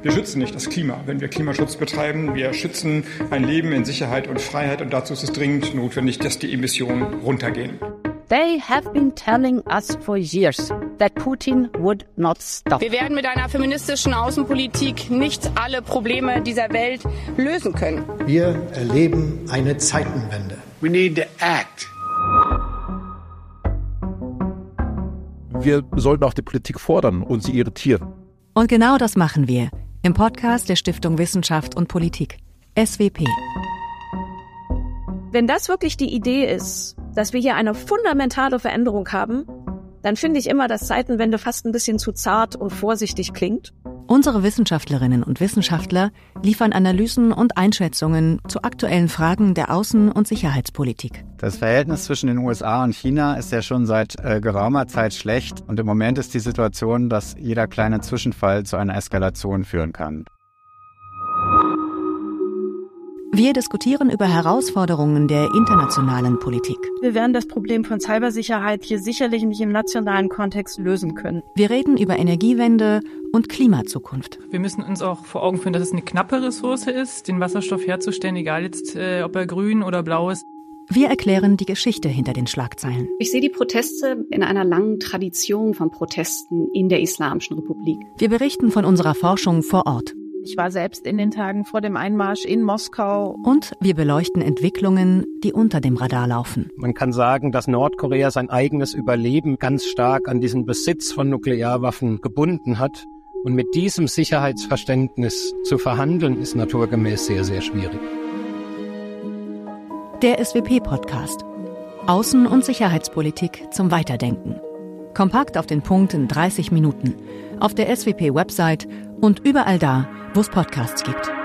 Wir schützen nicht das Klima, wenn wir Klimaschutz betreiben. Wir schützen ein Leben in Sicherheit und Freiheit und dazu ist es dringend notwendig, dass die Emissionen runtergehen. They have been telling us for years that Putin would not stop. Wir werden mit einer feministischen Außenpolitik nicht alle Probleme dieser Welt lösen können. Wir erleben eine Zeitenwende. We need to act. Wir sollten auch die Politik fordern und sie irritieren. Und genau das machen wir im Podcast der Stiftung Wissenschaft und Politik, SWP. Wenn das wirklich die Idee ist, dass wir hier eine fundamentale Veränderung haben, dann finde ich immer, dass Zeitenwende fast ein bisschen zu zart und vorsichtig klingt. Unsere Wissenschaftlerinnen und Wissenschaftler liefern Analysen und Einschätzungen zu aktuellen Fragen der Außen- und Sicherheitspolitik. Das Verhältnis zwischen den USA und China ist ja schon seit äh, geraumer Zeit schlecht und im Moment ist die Situation, dass jeder kleine Zwischenfall zu einer Eskalation führen kann. Wir diskutieren über Herausforderungen der internationalen Politik. Wir werden das Problem von Cybersicherheit hier sicherlich nicht im nationalen Kontext lösen können. Wir reden über Energiewende und Klimazukunft. Wir müssen uns auch vor Augen führen, dass es eine knappe Ressource ist, den Wasserstoff herzustellen, egal jetzt, äh, ob er grün oder blau ist. Wir erklären die Geschichte hinter den Schlagzeilen. Ich sehe die Proteste in einer langen Tradition von Protesten in der Islamischen Republik. Wir berichten von unserer Forschung vor Ort. Ich war selbst in den Tagen vor dem Einmarsch in Moskau. Und wir beleuchten Entwicklungen, die unter dem Radar laufen. Man kann sagen, dass Nordkorea sein eigenes Überleben ganz stark an diesen Besitz von Nuklearwaffen gebunden hat. Und mit diesem Sicherheitsverständnis zu verhandeln, ist naturgemäß sehr, sehr schwierig. Der SWP-Podcast. Außen- und Sicherheitspolitik zum Weiterdenken. Kompakt auf den Punkt in 30 Minuten. Auf der SWP-Website und überall da, wo es Podcasts gibt.